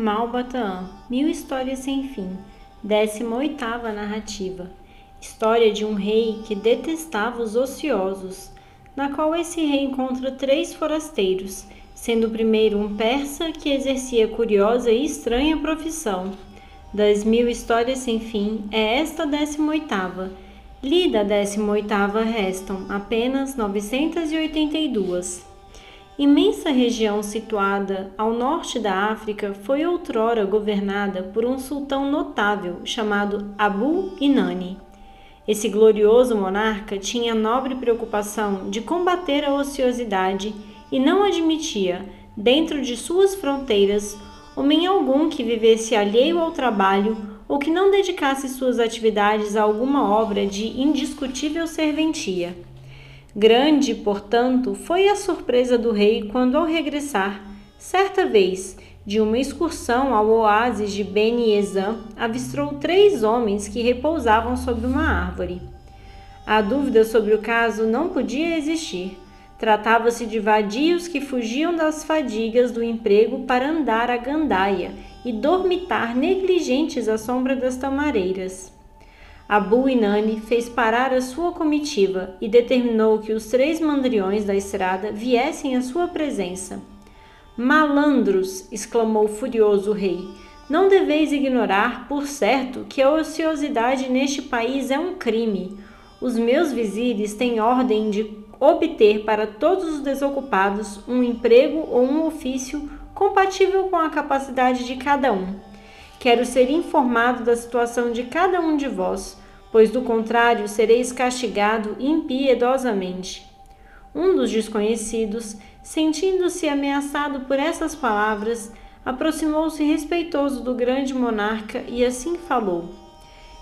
Malbataan, Mil Histórias Sem Fim, 18 narrativa. História de um rei que detestava os ociosos, na qual esse rei encontra três forasteiros, sendo o primeiro um persa que exercia curiosa e estranha profissão. Das mil histórias sem fim, é esta a décima oitava. Lida a décima oitava restam apenas 982. Imensa região situada ao norte da África foi outrora governada por um sultão notável chamado Abu Inani. Esse glorioso monarca tinha a nobre preocupação de combater a ociosidade e não admitia, dentro de suas fronteiras, homem algum que vivesse alheio ao trabalho ou que não dedicasse suas atividades a alguma obra de indiscutível serventia. Grande, portanto, foi a surpresa do rei quando, ao regressar, certa vez, de uma excursão ao oásis de Beni Ezan, avistou três homens que repousavam sobre uma árvore. A dúvida sobre o caso não podia existir. Tratava-se de vadios que fugiam das fadigas do emprego para andar a gandaia e dormitar negligentes à sombra das tamareiras. Abu Inani fez parar a sua comitiva e determinou que os três mandriões da estrada viessem à sua presença. Malandros! exclamou furioso o rei. Não deveis ignorar, por certo, que a ociosidade neste país é um crime. Os meus vizires têm ordem de obter para todos os desocupados um emprego ou um ofício compatível com a capacidade de cada um. Quero ser informado da situação de cada um de vós, pois do contrário sereis castigado impiedosamente. Um dos desconhecidos, sentindo-se ameaçado por essas palavras, aproximou-se respeitoso do grande monarca e assim falou: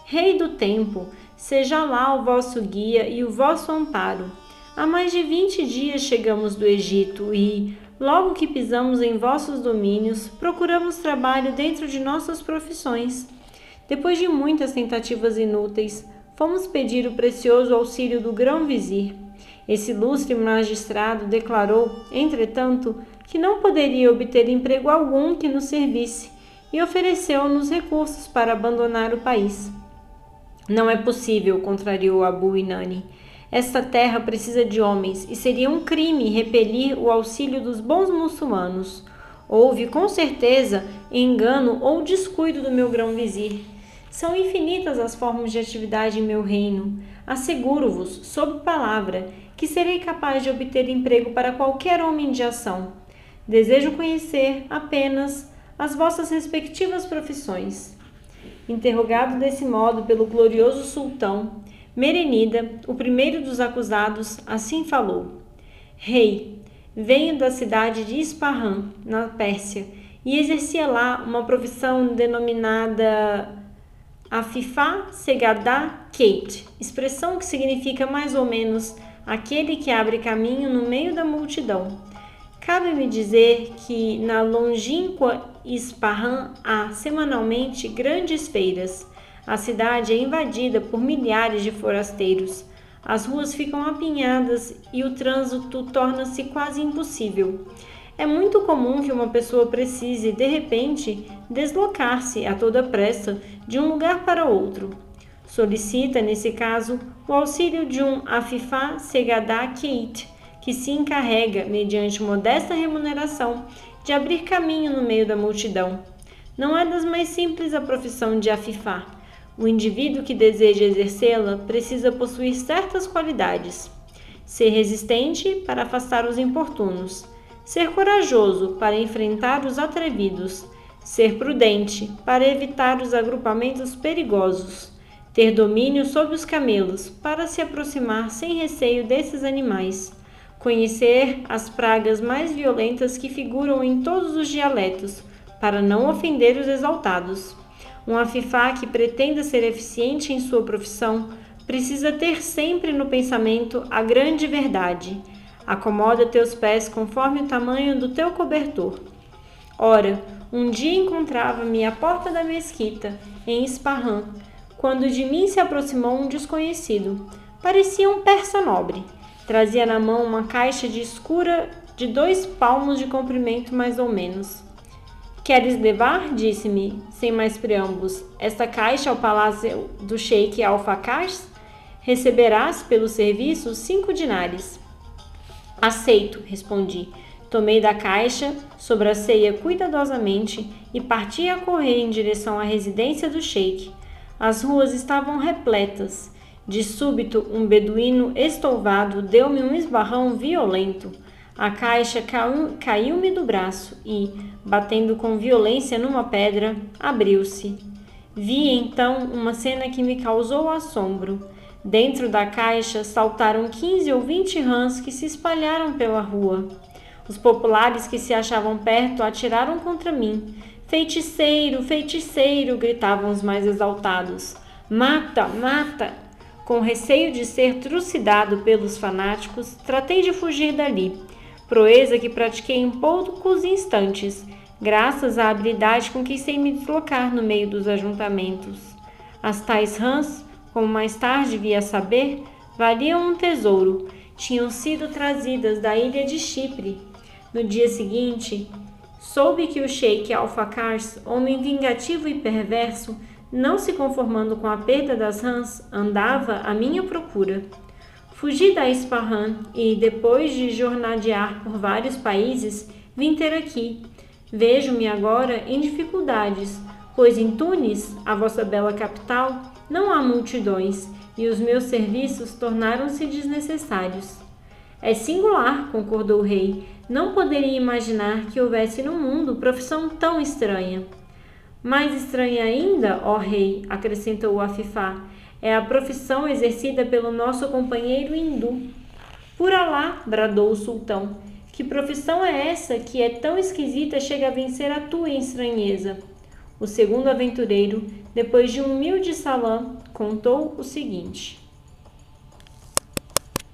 Rei do tempo, seja lá o vosso guia e o vosso amparo. Há mais de vinte dias chegamos do Egito e, logo que pisamos em vossos domínios, procuramos trabalho dentro de nossas profissões. Depois de muitas tentativas inúteis, fomos pedir o precioso auxílio do grão-vizir. Esse ilustre magistrado declarou, entretanto, que não poderia obter emprego algum que nos servisse e ofereceu-nos recursos para abandonar o país. Não é possível, contrariou Abu Inani. Esta terra precisa de homens e seria um crime repelir o auxílio dos bons muçulmanos. Houve, com certeza, engano ou descuido do meu grão-vizir. São infinitas as formas de atividade em meu reino. Asseguro-vos, sob palavra, que serei capaz de obter emprego para qualquer homem de ação. Desejo conhecer apenas as vossas respectivas profissões. Interrogado desse modo pelo glorioso sultão, Merenida, o primeiro dos acusados, assim falou: Rei, venho da cidade de Ispahan, na Pérsia, e exercia lá uma profissão denominada Afifá Segadá Kate, expressão que significa mais ou menos aquele que abre caminho no meio da multidão. Cabe-me dizer que na longínqua Ispahan há semanalmente grandes feiras. A cidade é invadida por milhares de forasteiros. As ruas ficam apinhadas e o trânsito torna-se quase impossível. É muito comum que uma pessoa precise, de repente, deslocar-se a toda pressa de um lugar para outro. Solicita, nesse caso, o auxílio de um Afifá Segadá Keit, que se encarrega, mediante modesta remuneração, de abrir caminho no meio da multidão. Não é das mais simples a profissão de Afifá. O indivíduo que deseja exercê-la precisa possuir certas qualidades: ser resistente para afastar os importunos ser corajoso para enfrentar os atrevidos, ser prudente para evitar os agrupamentos perigosos, ter domínio sobre os camelos para se aproximar sem receio desses animais, conhecer as pragas mais violentas que figuram em todos os dialetos para não ofender os exaltados. Um afifá que pretenda ser eficiente em sua profissão precisa ter sempre no pensamento a grande verdade Acomoda teus pés conforme o tamanho do teu cobertor. Ora, um dia encontrava-me à porta da mesquita, em Ispahan, quando de mim se aproximou um desconhecido. Parecia um persa nobre. Trazia na mão uma caixa de escura de dois palmos de comprimento mais ou menos. Queres levar, disse-me, sem mais preâmbulos, esta caixa ao palácio do sheik Al-Fakars? Receberás pelo serviço cinco dinares. Aceito, respondi. Tomei da caixa, sobracei-a cuidadosamente e parti a correr em direção à residência do sheik. As ruas estavam repletas. De súbito, um beduíno estouvado deu-me um esbarrão violento. A caixa caiu-me do braço e, batendo com violência numa pedra, abriu-se. Vi então uma cena que me causou assombro. Dentro da caixa saltaram quinze ou vinte rãs que se espalharam pela rua. Os populares que se achavam perto atiraram contra mim. Feiticeiro, feiticeiro! gritavam os mais exaltados. Mata, mata! Com receio de ser trucidado pelos fanáticos, tratei de fugir dali proeza que pratiquei em poucos instantes, graças à habilidade com que sei me deslocar no meio dos ajuntamentos. As tais rãs, como mais tarde vi a saber, valiam um tesouro, tinham sido trazidas da ilha de Chipre. No dia seguinte, soube que o sheik Al-Fakars, homem vingativo e perverso, não se conformando com a perda das rãs, andava à minha procura. Fugi da Isfahan e, depois de jornadear por vários países, vim ter aqui. Vejo-me agora em dificuldades, pois em Tunis, a vossa bela capital, não há multidões e os meus serviços tornaram-se desnecessários. É singular, concordou o rei. Não poderia imaginar que houvesse no mundo profissão tão estranha. Mais estranha ainda, ó rei, acrescentou o Afifá, é a profissão exercida pelo nosso companheiro hindu. Por Alá, bradou o sultão, que profissão é essa que é tão esquisita chega a vencer a tua estranheza? O segundo aventureiro, depois de um humilde salão, contou o seguinte.